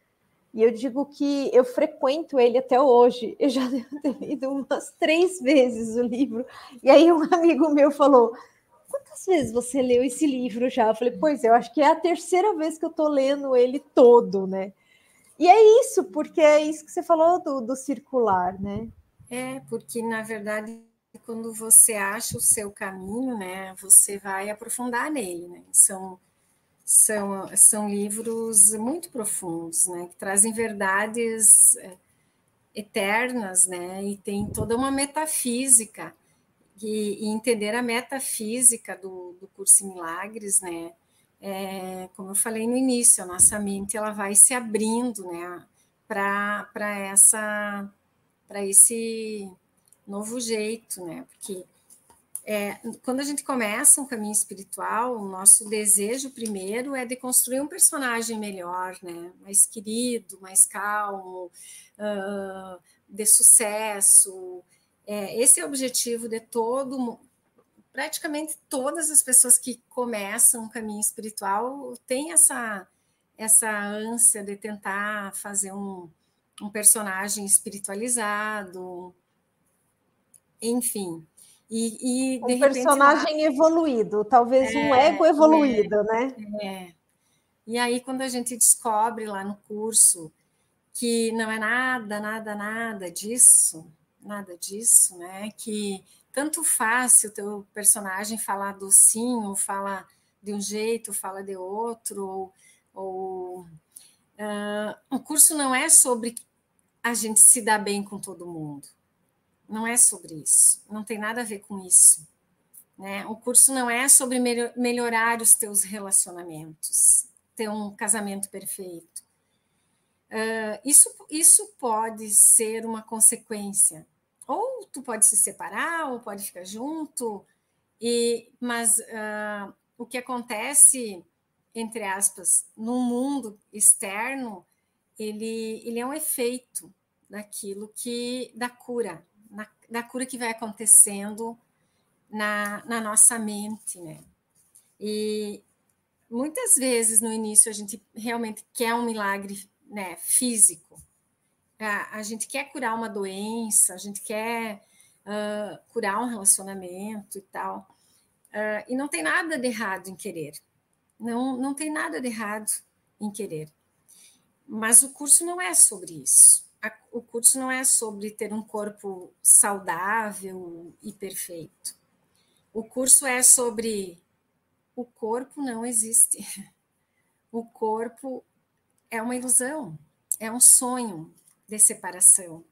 E eu digo que eu frequento ele até hoje. Eu já devo ter lido umas três vezes o livro. E aí um amigo meu falou: quantas vezes você leu esse livro já? Eu falei, pois eu acho que é a terceira vez que eu estou lendo ele todo, né? E é isso, porque é isso que você falou do, do circular, né? É, porque na verdade, quando você acha o seu caminho, né, você vai aprofundar nele, né? São, são, são livros muito profundos, né, que trazem verdades é, eternas, né, e tem toda uma metafísica e, e entender a metafísica do, do curso em Milagres, né? É, como eu falei no início, a nossa mente ela vai se abrindo, né, para essa para esse novo jeito, né? Porque é, quando a gente começa um caminho espiritual, o nosso desejo primeiro é de construir um personagem melhor, né? Mais querido, mais calmo, uh, de sucesso, é, esse é o objetivo de todo, praticamente todas as pessoas que começam um caminho espiritual têm essa, essa ânsia de tentar fazer um, um personagem espiritualizado, enfim. E, e um personagem lá, evoluído, talvez é, um ego evoluído, é, né? É. E aí, quando a gente descobre lá no curso que não é nada, nada, nada disso, nada disso, né? Que tanto faz se o teu personagem falar docinho, ou fala de um jeito, fala de outro, ou, ou uh, o curso não é sobre a gente se dar bem com todo mundo. Não é sobre isso. Não tem nada a ver com isso. Né? O curso não é sobre melhorar os teus relacionamentos, ter um casamento perfeito. Uh, isso, isso pode ser uma consequência ou tu pode se separar, ou pode ficar junto, e mas uh, o que acontece, entre aspas, no mundo externo, ele, ele é um efeito daquilo que, da cura, na, da cura que vai acontecendo na, na nossa mente, né? E muitas vezes no início a gente realmente quer um milagre né, físico, a, a gente quer curar uma doença, a gente quer uh, curar um relacionamento e tal. Uh, e não tem nada de errado em querer. Não, não tem nada de errado em querer. Mas o curso não é sobre isso. A, o curso não é sobre ter um corpo saudável e perfeito. O curso é sobre o corpo não existe. O corpo é uma ilusão, é um sonho, de separação.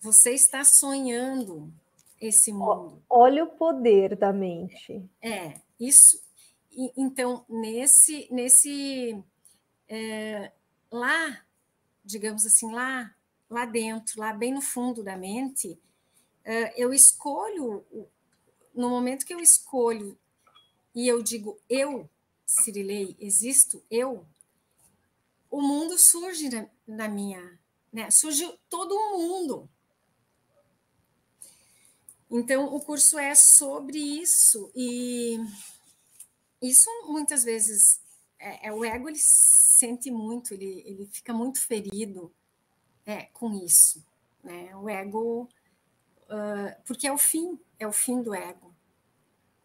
Você está sonhando esse mundo. Olha o poder da mente. É, isso. Então, nesse, nesse é, lá, digamos assim, lá, lá dentro, lá bem no fundo da mente, é, eu escolho, no momento que eu escolho e eu digo eu, Cirilei, existo, eu, o mundo surge na, na minha né? Surgiu todo o mundo. Então, o curso é sobre isso, e isso muitas vezes é, é o ego ele sente muito, ele, ele fica muito ferido é, com isso. Né? O ego, uh, porque é o fim, é o fim do ego.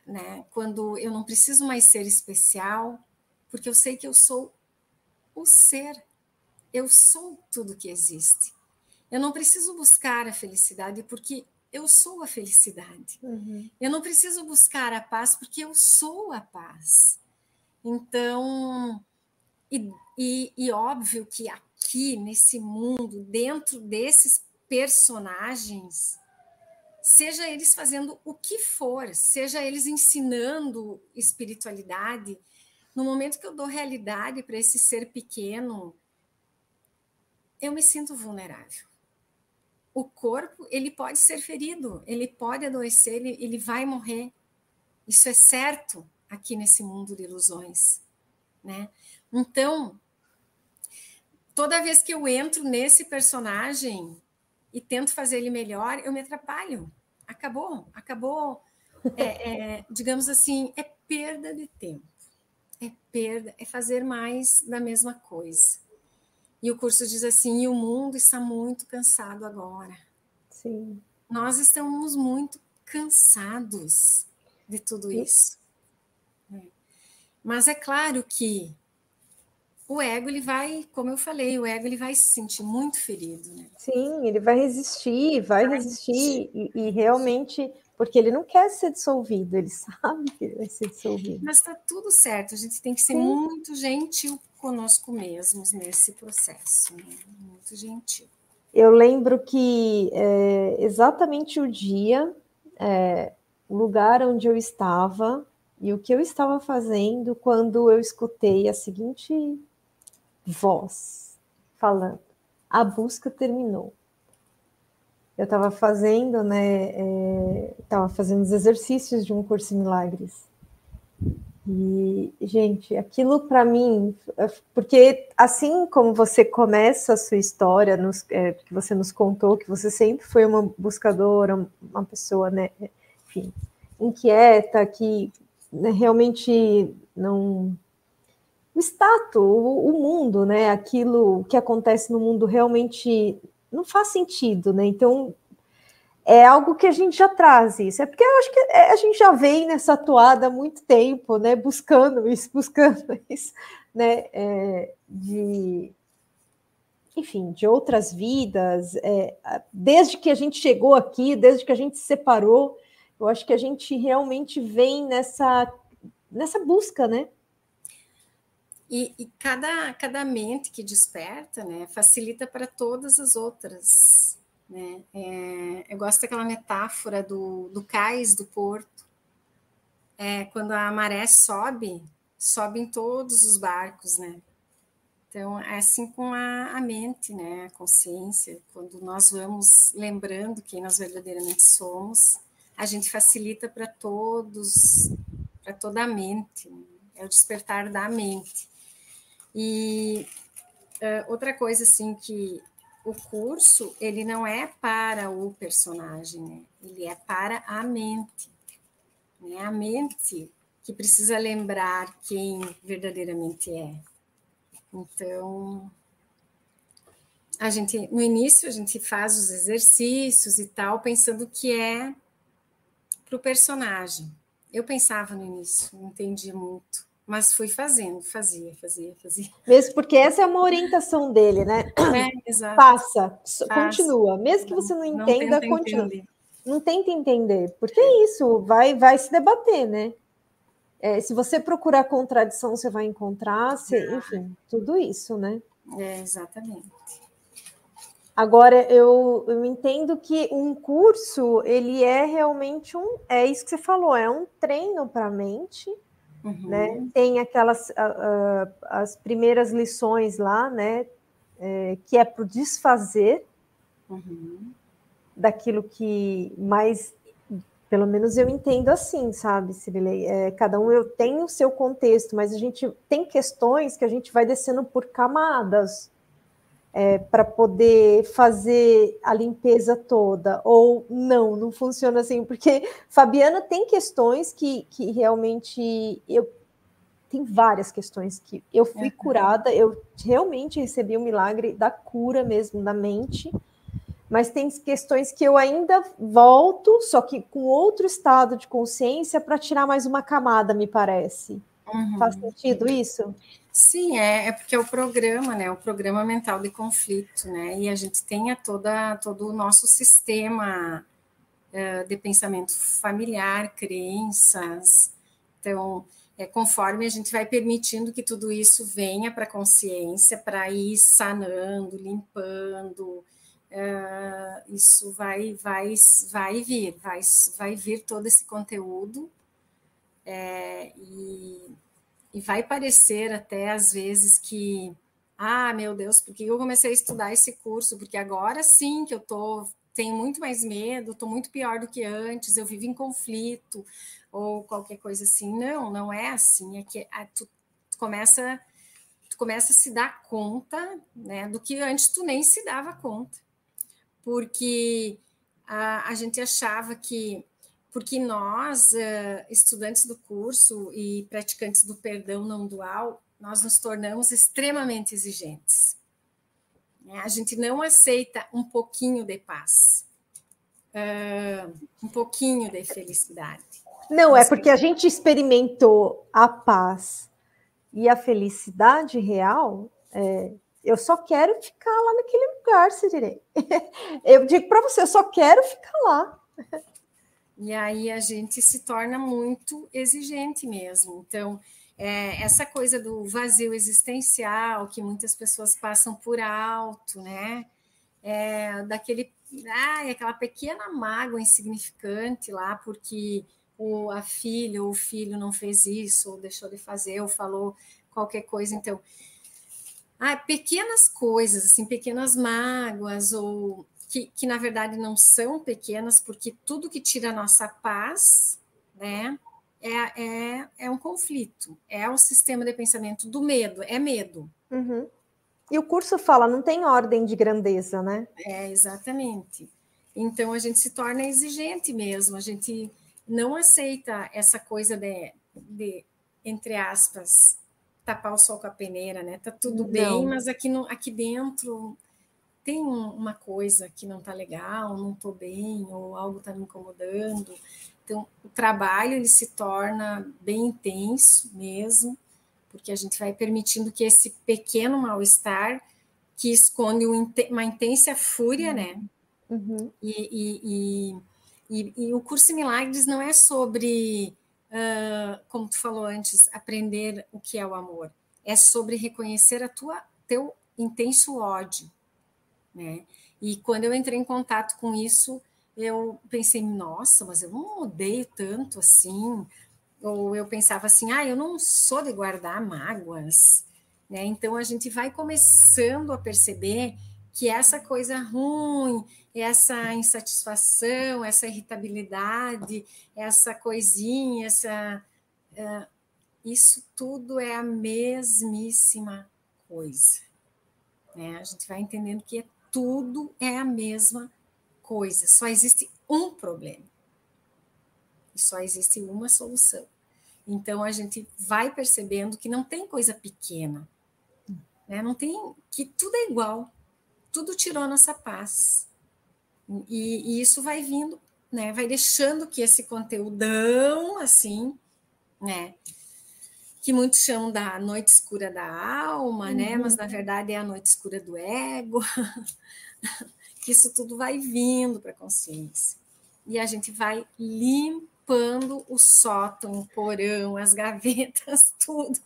Né? Quando eu não preciso mais ser especial, porque eu sei que eu sou o ser eu sou tudo que existe. Eu não preciso buscar a felicidade porque eu sou a felicidade. Uhum. Eu não preciso buscar a paz porque eu sou a paz. Então, e, e, e óbvio que aqui nesse mundo, dentro desses personagens, seja eles fazendo o que for, seja eles ensinando espiritualidade, no momento que eu dou realidade para esse ser pequeno, eu me sinto vulnerável. O corpo, ele pode ser ferido, ele pode adoecer, ele, ele vai morrer. Isso é certo aqui nesse mundo de ilusões, né? Então, toda vez que eu entro nesse personagem e tento fazer ele melhor, eu me atrapalho. Acabou, acabou. É, é, digamos assim, é perda de tempo. É perda, é fazer mais da mesma coisa. E o curso diz assim: e o mundo está muito cansado agora. Sim. Nós estamos muito cansados de tudo isso. É. Mas é claro que o ego ele vai, como eu falei, o ego ele vai se sentir muito ferido, né? Sim, ele vai resistir, vai, vai resistir e, e, realmente porque ele não quer ser dissolvido, ele sabe que ele vai ser dissolvido. Mas está tudo certo, a gente tem que ser Sim. muito gentil conosco mesmos nesse processo, né? muito gentil. Eu lembro que é, exatamente o dia, é, o lugar onde eu estava e o que eu estava fazendo quando eu escutei a seguinte voz falando: a busca terminou. Eu estava fazendo, né? Estava é, fazendo os exercícios de um curso em milagres. E, gente, aquilo para mim, é, porque assim como você começa a sua história, nos, é, que você nos contou, que você sempre foi uma buscadora, uma pessoa, né, enfim, inquieta, que né, realmente não o status, o, o, mundo, né? Aquilo que acontece no mundo realmente não faz sentido, né? Então é algo que a gente já traz isso. É porque eu acho que é, a gente já vem nessa toada há muito tempo, né? Buscando isso, buscando isso, né? É, de enfim, de outras vidas, é, desde que a gente chegou aqui, desde que a gente se separou, eu acho que a gente realmente vem nessa, nessa busca, né? E, e, cada, cada mente que desperta, né, facilita para todas as outras. Né? É, eu gosto daquela metáfora do, do cais do porto. É, quando a maré sobe, sobem todos os barcos, né? Então, é assim com a, a mente, né? A consciência. Quando nós vamos lembrando quem nós verdadeiramente somos, a gente facilita para todos, para toda a mente. Né? É o despertar da mente. E uh, outra coisa assim que o curso ele não é para o personagem, né? ele é para a mente. Né? A mente que precisa lembrar quem verdadeiramente é. Então, a gente no início a gente faz os exercícios e tal, pensando que é para o personagem. Eu pensava no início, não entendi muito. Mas fui fazendo, fazia, fazia, fazia. Mesmo porque essa é uma orientação dele, né? É, exato. Passa, continua. Mesmo que você não entenda, não continua. Entender. Não tenta entender, porque é isso, vai, vai se debater, né? É, se você procurar contradição, você vai encontrar, você, ah. enfim, tudo isso, né? É, exatamente. Agora, eu, eu entendo que um curso, ele é realmente um, é isso que você falou, é um treino para a mente, Uhum. Né? Tem aquelas uh, uh, as primeiras lições lá, né? É, que é para o desfazer uhum. daquilo que mais, pelo menos eu entendo assim, sabe, Cirilei? É, cada um eu tem o seu contexto, mas a gente tem questões que a gente vai descendo por camadas é, para poder fazer a limpeza toda, ou não, não funciona assim, porque Fabiana tem questões que, que realmente eu tem várias questões que eu fui curada, eu realmente recebi o um milagre da cura mesmo da mente, mas tem questões que eu ainda volto, só que com outro estado de consciência para tirar mais uma camada, me parece. Uhum. Faz sentido isso? Sim, é, é porque é o programa, né? O programa mental de conflito, né? E a gente tenha toda, todo o nosso sistema uh, de pensamento familiar, crenças. Então, é, conforme a gente vai permitindo que tudo isso venha para a consciência, para ir sanando, limpando, uh, isso vai, vai, vai vir, vai, vai vir todo esse conteúdo é, e, e vai parecer até às vezes que, ah, meu Deus, por que eu comecei a estudar esse curso? Porque agora sim que eu tô, tenho muito mais medo, estou muito pior do que antes, eu vivo em conflito, ou qualquer coisa assim. Não, não é assim. É que a, tu, tu, começa, tu começa a se dar conta né, do que antes tu nem se dava conta. Porque a, a gente achava que porque nós, uh, estudantes do curso e praticantes do perdão não dual, nós nos tornamos extremamente exigentes. Né? A gente não aceita um pouquinho de paz, uh, um pouquinho de felicidade. Não, é porque a gente experimentou a paz e a felicidade real. É, eu só quero ficar lá naquele lugar, se direi. Eu digo para você, eu só quero ficar lá. E aí a gente se torna muito exigente mesmo. Então, é, essa coisa do vazio existencial que muitas pessoas passam por alto, né? É, daquele, ah, aquela pequena mágoa insignificante lá, porque o, a filha ou o filho não fez isso, ou deixou de fazer, ou falou qualquer coisa. Então, ah, pequenas coisas, assim, pequenas mágoas, ou que, que na verdade não são pequenas, porque tudo que tira a nossa paz, né, é, é, é um conflito, é o sistema de pensamento do medo, é medo. Uhum. E o curso fala, não tem ordem de grandeza, né? É, exatamente. Então a gente se torna exigente mesmo, a gente não aceita essa coisa de, de entre aspas, tapar o sol com a peneira, né? Tá tudo bem, mas aqui, no, aqui dentro tem uma coisa que não está legal, não estou bem, ou algo está me incomodando. Então, o trabalho ele se torna bem intenso mesmo, porque a gente vai permitindo que esse pequeno mal-estar, que esconde uma intensa fúria, né? Uhum. E, e, e, e, o curso em Milagres não é sobre, uh, como tu falou antes, aprender o que é o amor. É sobre reconhecer a tua teu intenso ódio né? E quando eu entrei em contato com isso, eu pensei, nossa, mas eu não odeio tanto assim. Ou eu pensava assim, ah, eu não sou de guardar mágoas. Né? Então a gente vai começando a perceber que essa coisa ruim, essa insatisfação, essa irritabilidade, essa coisinha, essa, uh, isso tudo é a mesmíssima coisa. Né? A gente vai entendendo que é tudo é a mesma coisa, só existe um problema. E só existe uma solução. Então a gente vai percebendo que não tem coisa pequena, né? Não tem que tudo é igual, tudo tirou nossa paz. E, e isso vai vindo, né? Vai deixando que esse conteúdão assim, né? Que muitos chamam da noite escura da alma, uhum. né? Mas na verdade é a noite escura do ego. que isso tudo vai vindo para a consciência. E a gente vai limpando o sótão, o porão, as gavetas, tudo.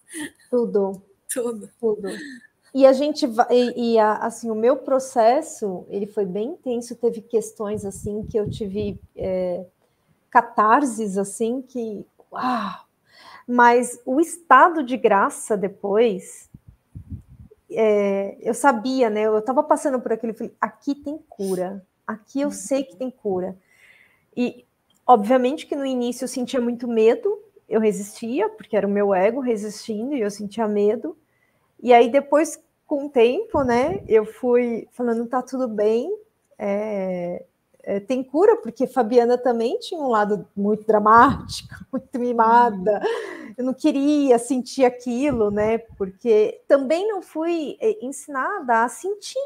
Tudo. Tudo. Tudo. E a gente vai, e, e a, assim, o meu processo, ele foi bem intenso, teve questões assim que eu tive é, catarses assim que, uau, mas o estado de graça depois, é, eu sabia, né? Eu estava passando por aquilo, falei, aqui tem cura, aqui eu sei que tem cura. E obviamente que no início eu sentia muito medo, eu resistia, porque era o meu ego resistindo e eu sentia medo. E aí depois, com o tempo, né, eu fui falando, tá tudo bem, é, é, tem cura, porque Fabiana também tinha um lado muito dramático, muito mimada. Eu não queria sentir aquilo, né? Porque também não fui é, ensinada a sentir.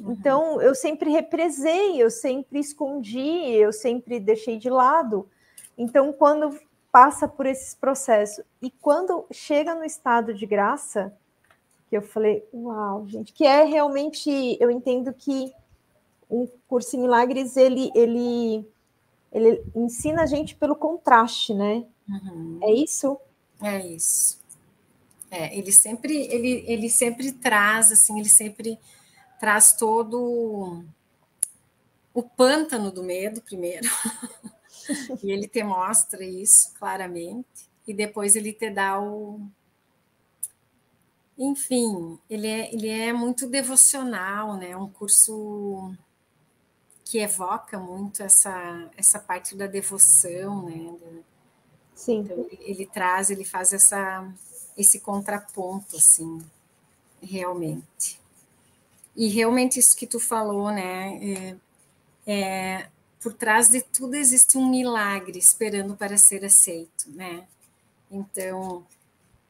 Uhum. Então, eu sempre represei, eu sempre escondi, eu sempre deixei de lado. Então, quando passa por esses processos e quando chega no estado de graça, que eu falei, uau, gente, que é realmente, eu entendo que um curso em milagres ele, ele, ele ensina a gente pelo contraste, né? Uhum. É isso? É isso. É, ele sempre ele, ele sempre traz assim, ele sempre traz todo o pântano do medo primeiro, e ele te mostra isso claramente, e depois ele te dá o. Enfim, ele é, ele é muito devocional, né? Um curso que evoca muito essa, essa parte da devoção, né? Sim. Então, ele, ele traz, ele faz essa, esse contraponto, assim, realmente. E realmente isso que tu falou, né? É, é, por trás de tudo existe um milagre esperando para ser aceito, né? Então,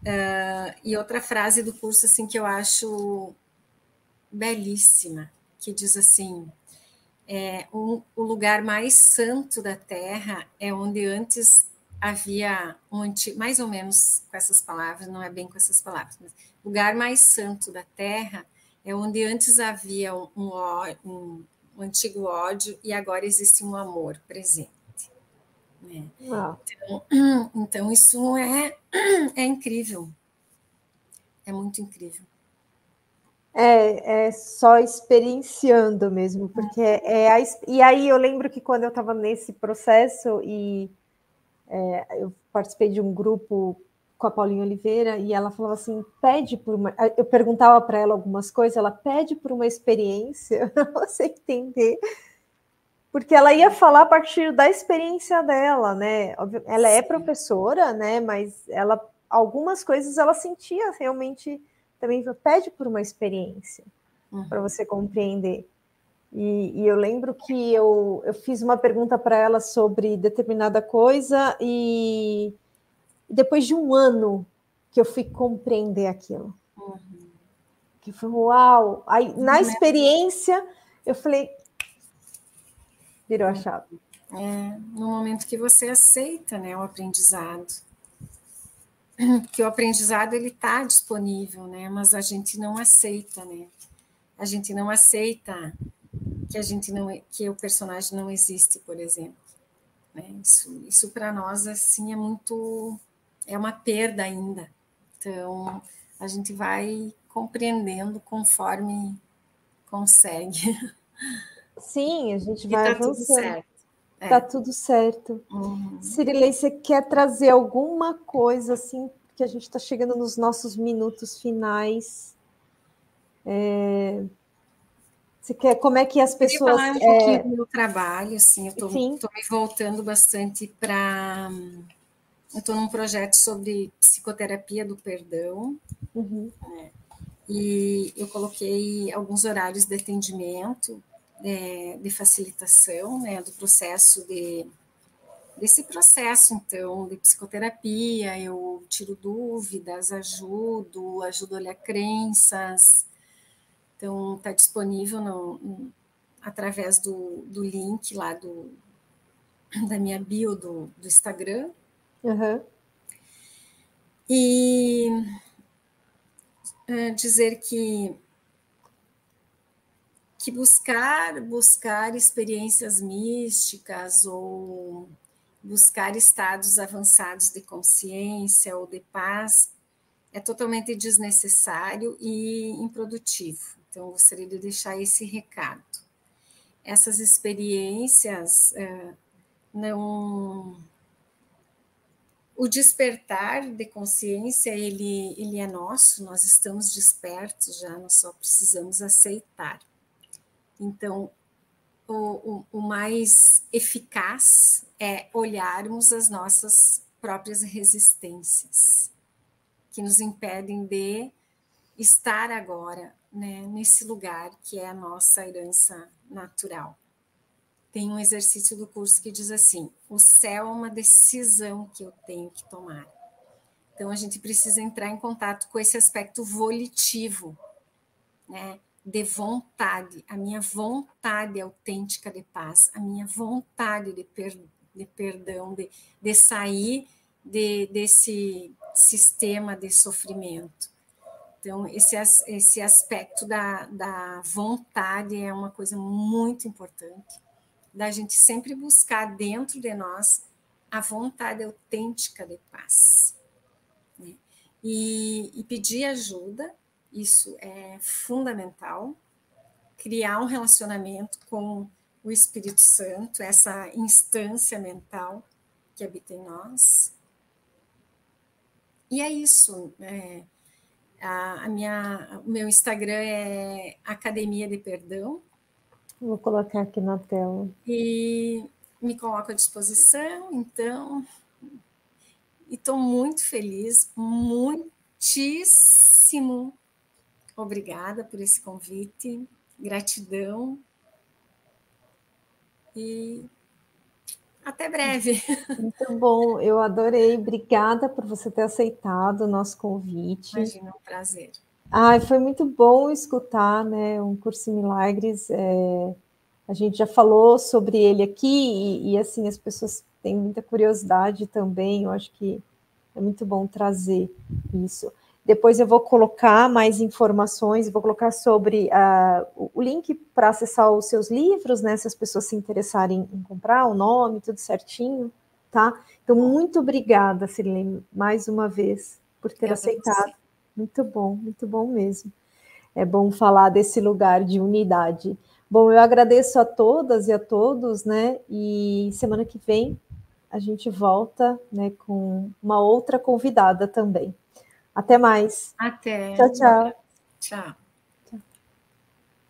uh, e outra frase do curso assim que eu acho belíssima, que diz assim: é, um, o lugar mais santo da Terra é onde antes havia um antigo, mais ou menos com essas palavras, não é bem com essas palavras, mas lugar mais santo da Terra é onde antes havia um, um, um antigo ódio e agora existe um amor presente. Né? Então, então, isso é, é incrível. É muito incrível. É, é só experienciando mesmo, porque é, é a, e aí eu lembro que quando eu estava nesse processo e é, eu participei de um grupo com a Paulinha Oliveira e ela falava assim: pede por uma. Eu perguntava para ela algumas coisas, ela pede por uma experiência para você entender. Porque ela ia falar a partir da experiência dela, né? Ela é professora, né? Mas ela algumas coisas ela sentia realmente também pede por uma experiência uhum. para você compreender. E, e, eu lembro que eu, eu fiz uma pergunta para ela sobre determinada coisa e depois de um ano que eu fui compreender aquilo. Uhum. Que foi uau! Aí, na experiência, eu falei, virou a chave. É, no momento que você aceita né, o aprendizado. Que o aprendizado ele está disponível, né? Mas a gente não aceita, né? A gente não aceita que a gente não que o personagem não existe, por exemplo. Né? Isso, isso para nós assim é muito é uma perda ainda. Então, a gente vai compreendendo conforme consegue. Sim, a gente vai tá avançando. É. Tá tudo certo. Uhum. Cirilei, você quer trazer alguma coisa assim, que a gente está chegando nos nossos minutos finais? É... Você quer, como é que as pessoas. Eu falar um é... pouquinho do meu trabalho, assim, eu estou me voltando bastante para eu estou num projeto sobre psicoterapia do perdão, uhum. né? e eu coloquei alguns horários de atendimento, é, de facilitação, né, do processo de desse processo, então, de psicoterapia, eu tiro dúvidas, ajudo, ajudo a olhar crenças. Então, está disponível no, no, através do, do link lá do, da minha bio do, do Instagram, Uhum. E uh, dizer que que buscar buscar experiências místicas ou buscar estados avançados de consciência ou de paz é totalmente desnecessário e improdutivo. Então, gostaria de deixar esse recado. Essas experiências uh, não o despertar de consciência, ele, ele é nosso, nós estamos despertos já, nós só precisamos aceitar. Então, o, o, o mais eficaz é olharmos as nossas próprias resistências, que nos impedem de estar agora né, nesse lugar que é a nossa herança natural tem um exercício do curso que diz assim: o céu é uma decisão que eu tenho que tomar. Então a gente precisa entrar em contato com esse aspecto volitivo, né? De vontade, a minha vontade autêntica de paz, a minha vontade de, per, de perdão, de, de sair de, desse sistema de sofrimento. Então, esse, esse aspecto da, da vontade é uma coisa muito importante da gente sempre buscar dentro de nós a vontade autêntica de paz. Né? E, e pedir ajuda, isso é fundamental. Criar um relacionamento com o Espírito Santo, essa instância mental que habita em nós. E é isso. É, a, a, minha, o meu Instagram é Academia de Perdão. Vou colocar aqui na tela. E me coloco à disposição, então. E estou muito feliz, muitíssimo obrigada por esse convite, gratidão e até breve. Muito bom, eu adorei. Obrigada por você ter aceitado o nosso convite. Imagina, um prazer. Ai, foi muito bom escutar, né? Um curso em milagres. É... A gente já falou sobre ele aqui e, e, assim as pessoas têm muita curiosidade também. Eu acho que é muito bom trazer isso. Depois eu vou colocar mais informações, vou colocar sobre uh, o link para acessar os seus livros, né? Se as pessoas se interessarem em comprar, o nome, tudo certinho, tá? Então, muito obrigada, Sirlene, mais uma vez, por ter aceitado. Muito bom, muito bom mesmo. É bom falar desse lugar de unidade. Bom, eu agradeço a todas e a todos, né? E semana que vem a gente volta, né, com uma outra convidada também. Até mais. Até. Tchau, tchau. Tchau.